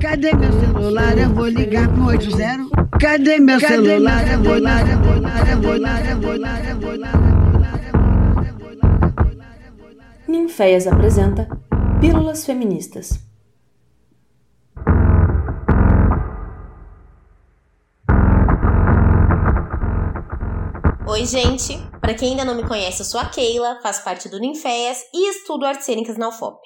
Cadê meu celular? Eu vou ligar pro 80. Cadê meu celular? Eu vou ligar, eu vou ligar, eu vou ligar, eu vou ligar, eu vou ligar. Ninféias apresenta Pílulas Feministas. Oi, gente! Para quem ainda não me conhece, eu sou a Keila, faço parte do Ninféias e estudo artes cênicas na UFOP.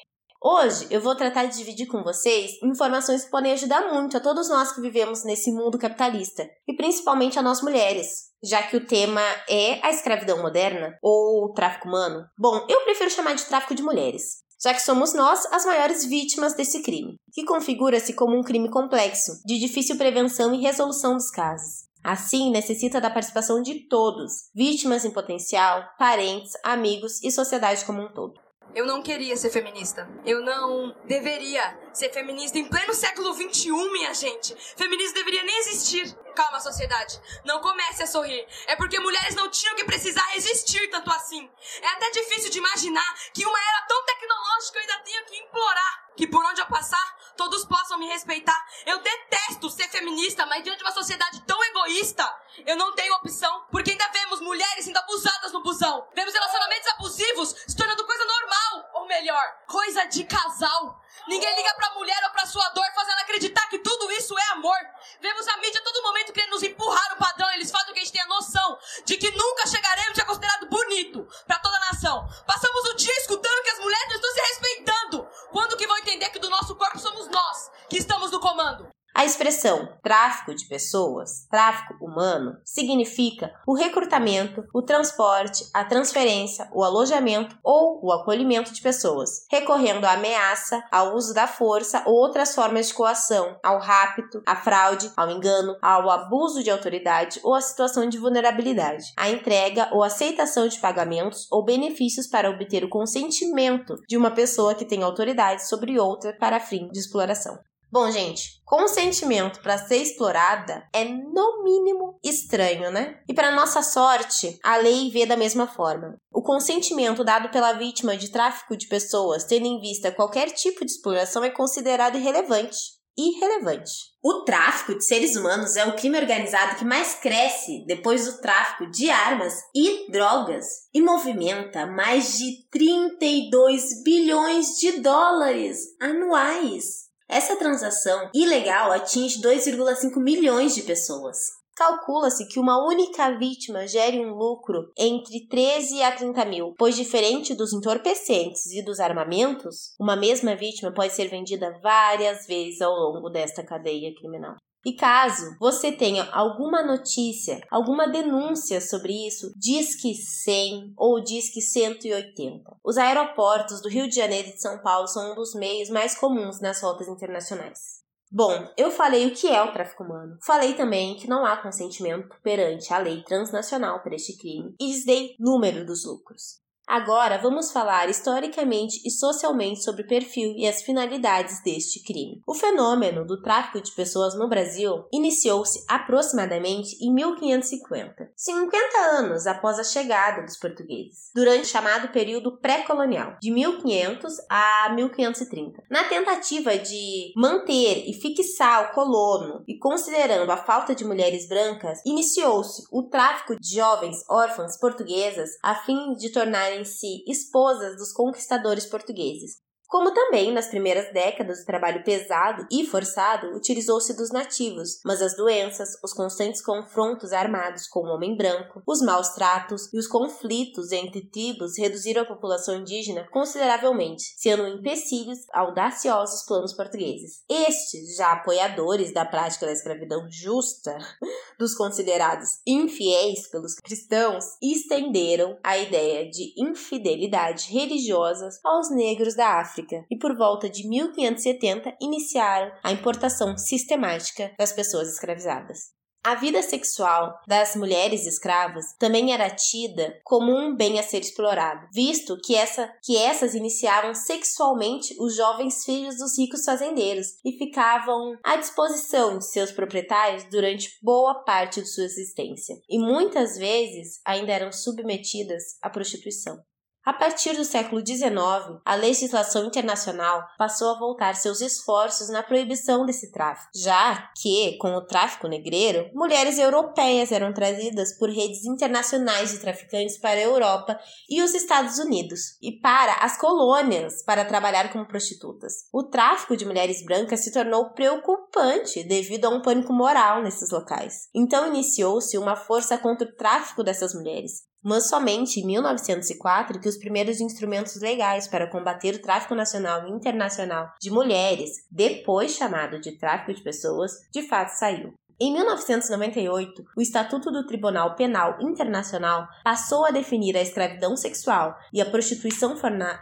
Hoje eu vou tratar de dividir com vocês informações que podem ajudar muito a todos nós que vivemos nesse mundo capitalista e principalmente a nós mulheres, já que o tema é a escravidão moderna ou o tráfico humano. Bom, eu prefiro chamar de tráfico de mulheres, já que somos nós as maiores vítimas desse crime, que configura-se como um crime complexo, de difícil prevenção e resolução dos casos. Assim, necessita da participação de todos, vítimas em potencial, parentes, amigos e sociedade como um todo. Eu não queria ser feminista. Eu não deveria ser feminista em pleno século XXI, minha gente. Feminismo deveria nem existir. Calma, sociedade. Não comece a sorrir. É porque mulheres não tinham que precisar resistir tanto assim. É até difícil de imaginar que uma era tão tecnológica eu ainda tenha que implorar que por onde eu passar, todos possam me respeitar. Eu detesto ser feminista, mas diante de uma sociedade tão egoísta, eu não tenho opção, porque ainda vemos mulheres sendo abusadas no busão. Vemos relacionamentos abusivos se tornando coisa normal, melhor, coisa de casal. Ninguém liga pra mulher ou pra sua dor, fazendo acreditar que tudo isso é amor. Vemos a mídia todo momento querendo nos empurrar o padrão, eles fazem com que a gente tenha noção de que nunca chegaremos a ser considerado bonito pra toda a nação. Passamos o dia escutando que as mulheres não estão se respeitando. Quando que vão entender que do nosso corpo somos nós que estamos no comando? A expressão tráfico de pessoas, tráfico humano, significa o recrutamento, o transporte, a transferência, o alojamento ou o acolhimento de pessoas, recorrendo à ameaça, ao uso da força ou outras formas de coação, ao rapto, à fraude, ao engano, ao abuso de autoridade ou à situação de vulnerabilidade, à entrega ou aceitação de pagamentos ou benefícios para obter o consentimento de uma pessoa que tem autoridade sobre outra para fim de exploração. Bom, gente, consentimento para ser explorada é no mínimo estranho, né? E para nossa sorte, a lei vê da mesma forma. O consentimento dado pela vítima de tráfico de pessoas, tendo em vista qualquer tipo de exploração, é considerado irrelevante. Irrelevante. O tráfico de seres humanos é o crime organizado que mais cresce depois do tráfico de armas e drogas e movimenta mais de 32 bilhões de dólares anuais. Essa transação ilegal atinge 2,5 milhões de pessoas. Calcula-se que uma única vítima gere um lucro entre 13 a 30 mil, pois, diferente dos entorpecentes e dos armamentos, uma mesma vítima pode ser vendida várias vezes ao longo desta cadeia criminal. E caso você tenha alguma notícia, alguma denúncia sobre isso, diz que 100 ou diz que 180. Os aeroportos do Rio de Janeiro e de São Paulo são um dos meios mais comuns nas rotas internacionais. Bom, eu falei o que é o tráfico humano. Falei também que não há consentimento perante a lei transnacional para este crime e lhes dei número dos lucros. Agora vamos falar historicamente e socialmente sobre o perfil e as finalidades deste crime. O fenômeno do tráfico de pessoas no Brasil iniciou-se aproximadamente em 1550, 50 anos após a chegada dos portugueses, durante o chamado período pré-colonial, de 1500 a 1530. Na tentativa de manter e fixar o colono e considerando a falta de mulheres brancas, iniciou-se o tráfico de jovens órfãs portuguesas a fim de tornarem tornarem-se esposas dos conquistadores portugueses. Como também nas primeiras décadas o trabalho pesado e forçado utilizou-se dos nativos, mas as doenças, os constantes confrontos armados com o homem branco, os maus tratos e os conflitos entre tribos reduziram a população indígena consideravelmente, sendo empecilhos audaciosos planos portugueses. Estes, já apoiadores da prática da escravidão justa, dos considerados infiéis pelos cristãos, estenderam a ideia de infidelidade religiosa aos negros da África África e por volta de 1570 iniciaram a importação sistemática das pessoas escravizadas. A vida sexual das mulheres escravas também era tida como um bem a ser explorado, visto que, essa, que essas iniciavam sexualmente os jovens filhos dos ricos fazendeiros e ficavam à disposição de seus proprietários durante boa parte de sua existência, e muitas vezes ainda eram submetidas à prostituição. A partir do século XIX, a legislação internacional passou a voltar seus esforços na proibição desse tráfico, já que, com o tráfico negreiro, mulheres europeias eram trazidas por redes internacionais de traficantes para a Europa e os Estados Unidos, e para as colônias para trabalhar como prostitutas. O tráfico de mulheres brancas se tornou preocupante devido a um pânico moral nesses locais. Então iniciou-se uma força contra o tráfico dessas mulheres, mas somente em 1904 que os primeiros instrumentos legais para combater o tráfico nacional e internacional de mulheres, depois chamado de tráfico de pessoas, de fato saiu. Em 1998, o Estatuto do Tribunal Penal Internacional passou a definir a escravidão sexual e a prostituição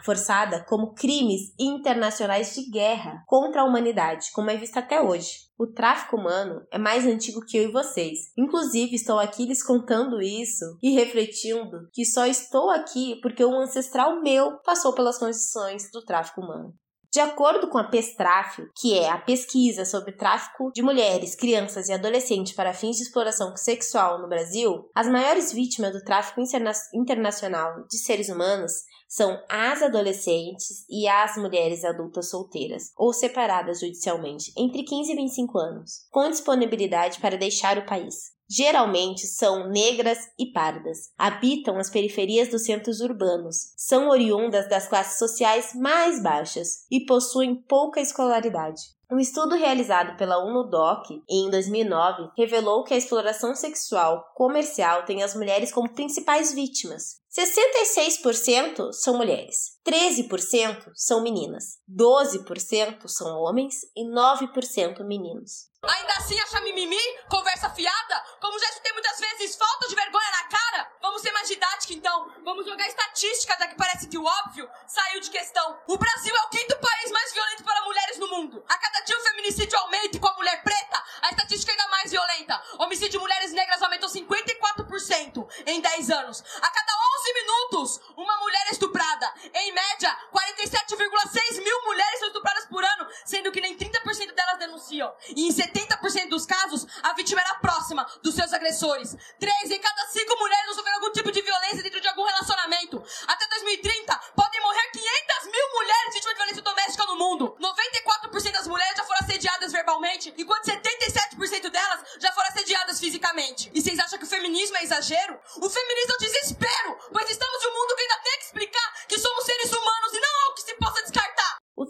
forçada como crimes internacionais de guerra contra a humanidade, como é visto até hoje. O tráfico humano é mais antigo que eu e vocês. Inclusive, estou aqui lhes contando isso e refletindo que só estou aqui porque um ancestral meu passou pelas condições do tráfico humano. De acordo com a PESTRAF, que é a pesquisa sobre tráfico de mulheres, crianças e adolescentes para fins de exploração sexual no Brasil, as maiores vítimas do tráfico interna internacional de seres humanos são as adolescentes e as mulheres adultas solteiras ou separadas judicialmente entre 15 e 25 anos, com disponibilidade para deixar o país geralmente são negras e pardas. Habitam as periferias dos centros urbanos, são oriundas das classes sociais mais baixas e possuem pouca escolaridade. Um estudo realizado pela UNODOC em 2009 revelou que a exploração sexual comercial tem as mulheres como principais vítimas. 66% são mulheres, 13% são meninas, 12% são homens e 9% meninos. Ainda assim acha mimimi? Conversa fiada? Como já escutei muitas vezes, falta de vergonha na cara? Vamos ser mais didática então. Vamos jogar estatística, já que parece que o óbvio saiu de questão. O Brasil é o quinto país mais violento para mulheres no mundo. A cada dia o feminicídio aumenta e com a mulher preta, a estatística é ainda mais violenta. Homicídio de mulheres negras aumentou 54% em 10 anos. A cada 11 minutos, uma mulher é estuprada. Em média, 47,6 mil mulheres são estupradas por ano, sendo que nem 30% delas denunciam. E em 70% dos casos, a vítima era próxima dos seus agressores. Três em cada cinco mulheres vão sofrer algum tipo de violência dentro de algum relacionamento. Até 2030, podem morrer 500 mil mulheres vítimas de violência doméstica no mundo. 94% das mulheres já foram assediadas verbalmente, enquanto 77% delas já foram assediadas fisicamente. E vocês acham que o feminismo é exagero? O feminismo é o desespero, pois estamos em um mundo que ainda tem que explicar que somos seres humanos e não algo que se possa descartar. O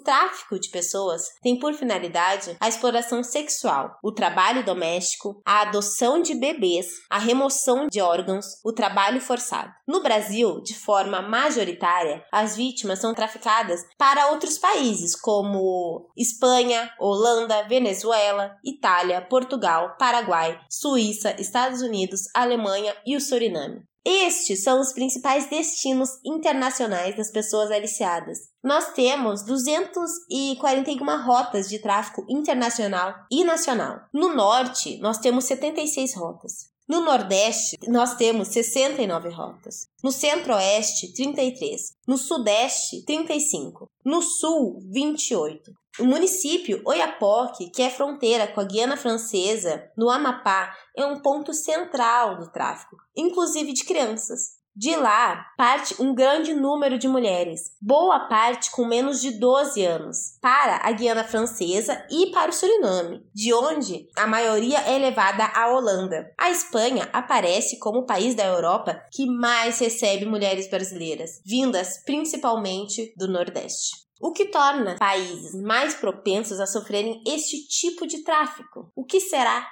tráfico de pessoas tem por finalidade a exploração sexual, o trabalho doméstico, a adoção de bebês, a remoção de órgãos, o trabalho forçado. No Brasil, de forma majoritária, as vítimas são traficadas para outros países como Espanha, Holanda, Venezuela, Itália, Portugal, Paraguai, Suíça, Estados Unidos, Alemanha e o Suriname. Estes são os principais destinos internacionais das pessoas aliciadas. Nós temos 241 rotas de tráfico internacional e nacional. No norte, nós temos 76 rotas. No Nordeste, nós temos 69 rotas. No Centro-Oeste, 33. No Sudeste, 35. No Sul, 28. O município Oiapoque, que é fronteira com a Guiana Francesa, no Amapá, é um ponto central do tráfico, inclusive de crianças. De lá parte um grande número de mulheres, boa parte com menos de 12 anos, para a Guiana Francesa e para o Suriname, de onde a maioria é levada à Holanda. A Espanha aparece como o país da Europa que mais recebe mulheres brasileiras, vindas principalmente do Nordeste o que torna países mais propensos a sofrerem este tipo de tráfico. O que será?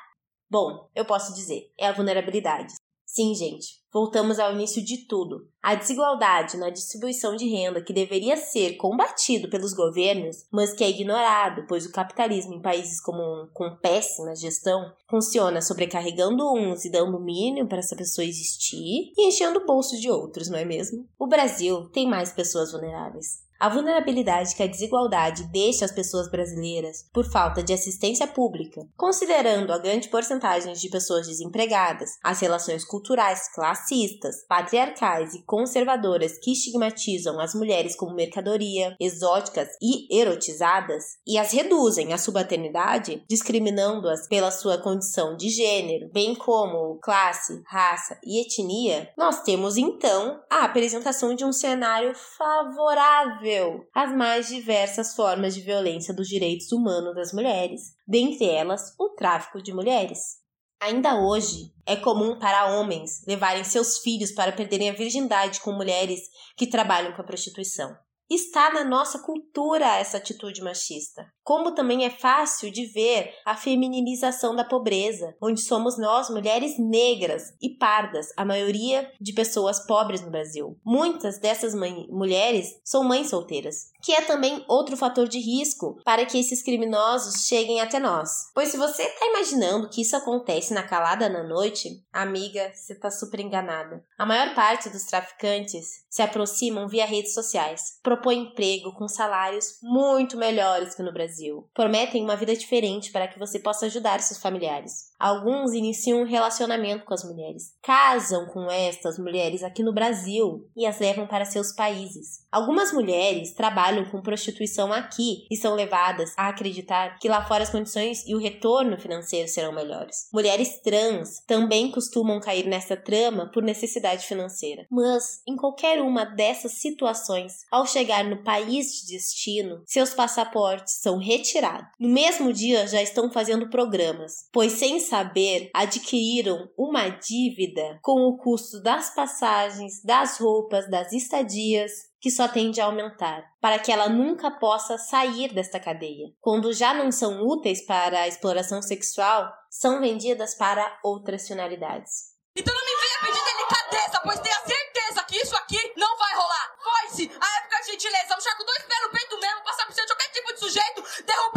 Bom, eu posso dizer, é a vulnerabilidade. Sim, gente, voltamos ao início de tudo. A desigualdade na distribuição de renda que deveria ser combatido pelos governos, mas que é ignorado, pois o capitalismo em países como com péssima gestão funciona sobrecarregando uns e dando mínimo para essa pessoa existir e enchendo o bolso de outros, não é mesmo? O Brasil tem mais pessoas vulneráveis. A vulnerabilidade que a desigualdade deixa as pessoas brasileiras por falta de assistência pública, considerando a grande porcentagem de pessoas desempregadas, as relações culturais classistas, patriarcais e conservadoras que estigmatizam as mulheres como mercadoria, exóticas e erotizadas, e as reduzem à subalternidade, discriminando-as pela sua condição de gênero, bem como classe, raça e etnia, nós temos então a apresentação de um cenário favorável às mais diversas formas de violência dos direitos humanos das mulheres, dentre elas o tráfico de mulheres. Ainda hoje, é comum para homens levarem seus filhos para perderem a virgindade com mulheres que trabalham com a prostituição. Está na nossa cultura essa atitude machista. Como também é fácil de ver a femininização da pobreza, onde somos nós, mulheres negras e pardas, a maioria de pessoas pobres no Brasil. Muitas dessas mulheres são mães solteiras, que é também outro fator de risco para que esses criminosos cheguem até nós. Pois se você está imaginando que isso acontece na calada na noite, amiga, você está super enganada. A maior parte dos traficantes se aproximam via redes sociais, propõem emprego com salários muito melhores que no Brasil, prometem uma vida diferente para que você possa ajudar seus familiares. Alguns iniciam um relacionamento com as mulheres, casam com estas mulheres aqui no Brasil e as levam para seus países. Algumas mulheres trabalham com prostituição aqui e são levadas a acreditar que lá fora as condições e o retorno financeiro serão melhores. Mulheres trans também costumam cair nessa trama por necessidade financeira. Mas, em qualquer uma dessas situações, ao chegar no país de destino, seus passaportes são retirados. No mesmo dia já estão fazendo programas, pois sem saber, adquiriram uma dívida com o custo das passagens, das roupas, das estadias, que só tende a aumentar, para que ela nunca possa sair desta cadeia. Quando já não são úteis para a exploração sexual, são vendidas para outras finalidades. Então não me venha pedir delicadeza, pois tenha certeza que isso aqui não vai rolar. Foi-se a época de gentileza, vamos com dois pés no peito mesmo, passar por cima de qualquer tipo de sujeito, seu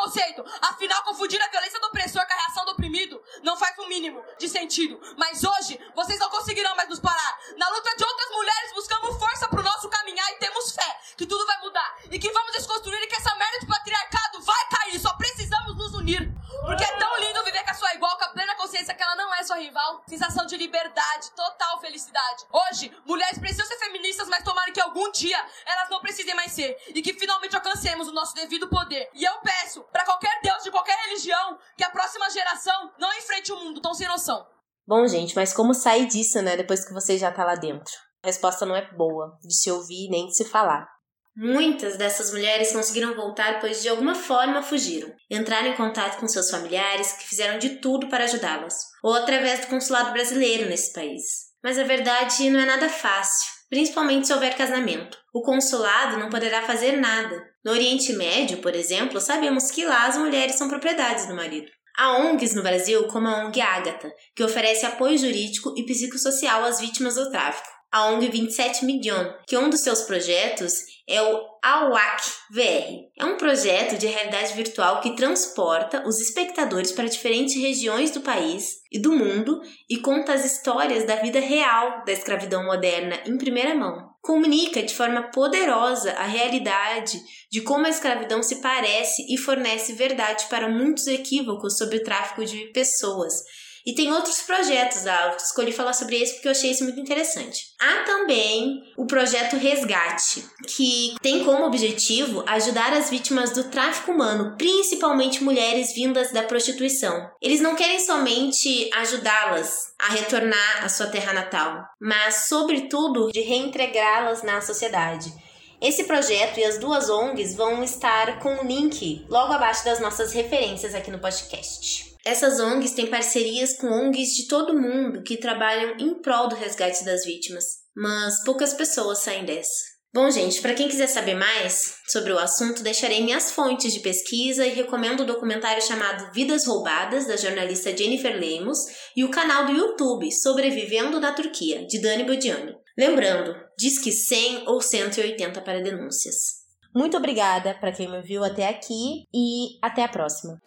preconceito. Afinal, confundir a violência do opressor com a reação do oprimido não faz o um mínimo de sentido. Mas hoje, vocês não conseguirão mais nos parar. Na luta de outras mulheres, buscamos força pro nosso caminhar e temos fé que tudo vai mudar. E que vamos desconstruir e que essa merda de patriarcado vai cair. Só precisamos nos unir. Porque é tão lindo viver com a sua igual, com a plena consciência que ela não é sua rival. Sensação de liberdade, total felicidade. Hoje, mulheres precisam ser feministas, mas tomara que algum dia elas não precisem mais ser. E que finalmente alcancemos o nosso devido poder. E eu peço para qualquer Deus de qualquer religião que a próxima geração não enfrente o um mundo tão sem noção. Bom, gente, mas como sair disso, né, depois que você já tá lá dentro? A resposta não é boa de se ouvir nem de se falar. Muitas dessas mulheres conseguiram voltar pois de alguma forma fugiram. Entraram em contato com seus familiares que fizeram de tudo para ajudá-las, ou através do consulado brasileiro nesse país. Mas a verdade não é nada fácil, principalmente se houver casamento. O consulado não poderá fazer nada. No Oriente Médio, por exemplo, sabemos que lá as mulheres são propriedades do marido. Há ONGs no Brasil, como a ONG Ágata, que oferece apoio jurídico e psicossocial às vítimas do tráfico. A ONG 27 Million, que um dos seus projetos é o AWAC VR. É um projeto de realidade virtual que transporta os espectadores para diferentes regiões do país e do mundo e conta as histórias da vida real da escravidão moderna em primeira mão. Comunica de forma poderosa a realidade de como a escravidão se parece e fornece verdade para muitos equívocos sobre o tráfico de pessoas e tem outros projetos, ah, eu escolhi falar sobre esse porque eu achei isso muito interessante. Há também o projeto Resgate, que tem como objetivo ajudar as vítimas do tráfico humano, principalmente mulheres vindas da prostituição. Eles não querem somente ajudá-las a retornar à sua terra natal, mas, sobretudo, de reintegrá-las na sociedade. Esse projeto e as duas ONGs vão estar com o link logo abaixo das nossas referências aqui no podcast. Essas ONGs têm parcerias com ONGs de todo mundo que trabalham em prol do resgate das vítimas, mas poucas pessoas saem dessa. Bom, gente, para quem quiser saber mais sobre o assunto, deixarei minhas fontes de pesquisa e recomendo o documentário chamado Vidas Roubadas, da jornalista Jennifer Lemos, e o canal do YouTube Sobrevivendo na Turquia, de Dani Bodiano. Lembrando, diz que 100 ou 180 para denúncias. Muito obrigada para quem me viu até aqui e até a próxima.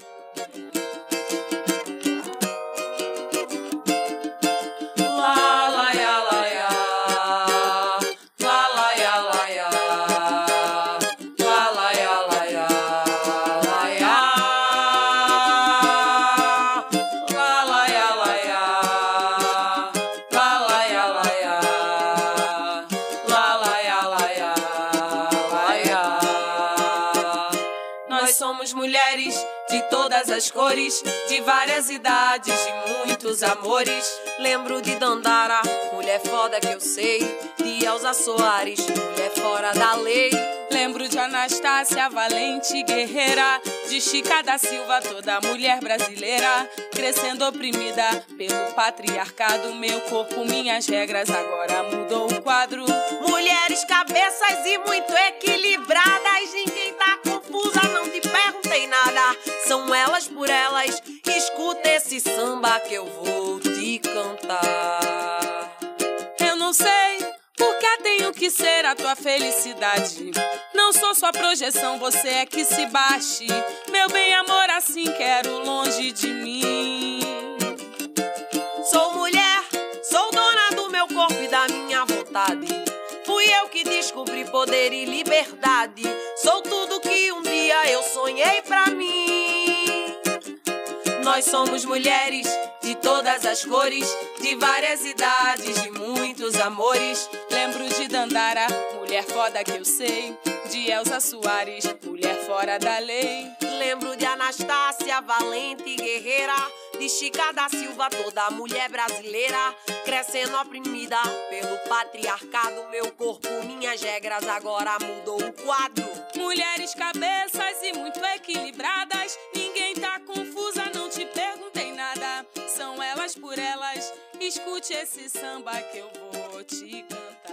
Nós somos mulheres de todas as cores, de várias idades, de muitos amores. Lembro de Dandara, mulher foda que eu sei. De Elza Soares, mulher fora da lei. Lembro de Anastácia, valente guerreira. De Chica da Silva, toda mulher brasileira. Crescendo oprimida pelo patriarcado. Meu corpo, minhas regras, agora mudou o quadro. Mulheres, cabeças e muito equilibradas. Ninguém nada. São elas por elas. Escuta esse samba que eu vou te cantar. Eu não sei porque tenho que ser a tua felicidade. Não sou sua projeção, você é que se baixe. Meu bem, amor, assim quero longe de mim. Sou mulher, sou dona do meu corpo e da minha vontade. Fui eu que descobri poder e liberdade. Sou tudo que um dia eu sonhei pra mim. Nós somos mulheres de todas as cores, de várias idades, de muitos amores. Lembro de Dandara, mulher foda que eu sei. De Elza Soares, mulher fora da lei. Lembro de Anastácia, valente guerreira. De Chica da Silva, toda mulher brasileira. Crescendo oprimida pelo patriarcado. Meu corpo, minhas regras, agora mudou o quadro. Mulheres, cabeças e muito equilibradas. Ninguém tá confusa, não te perguntei nada. São elas por elas. Escute esse samba que eu vou te cantar.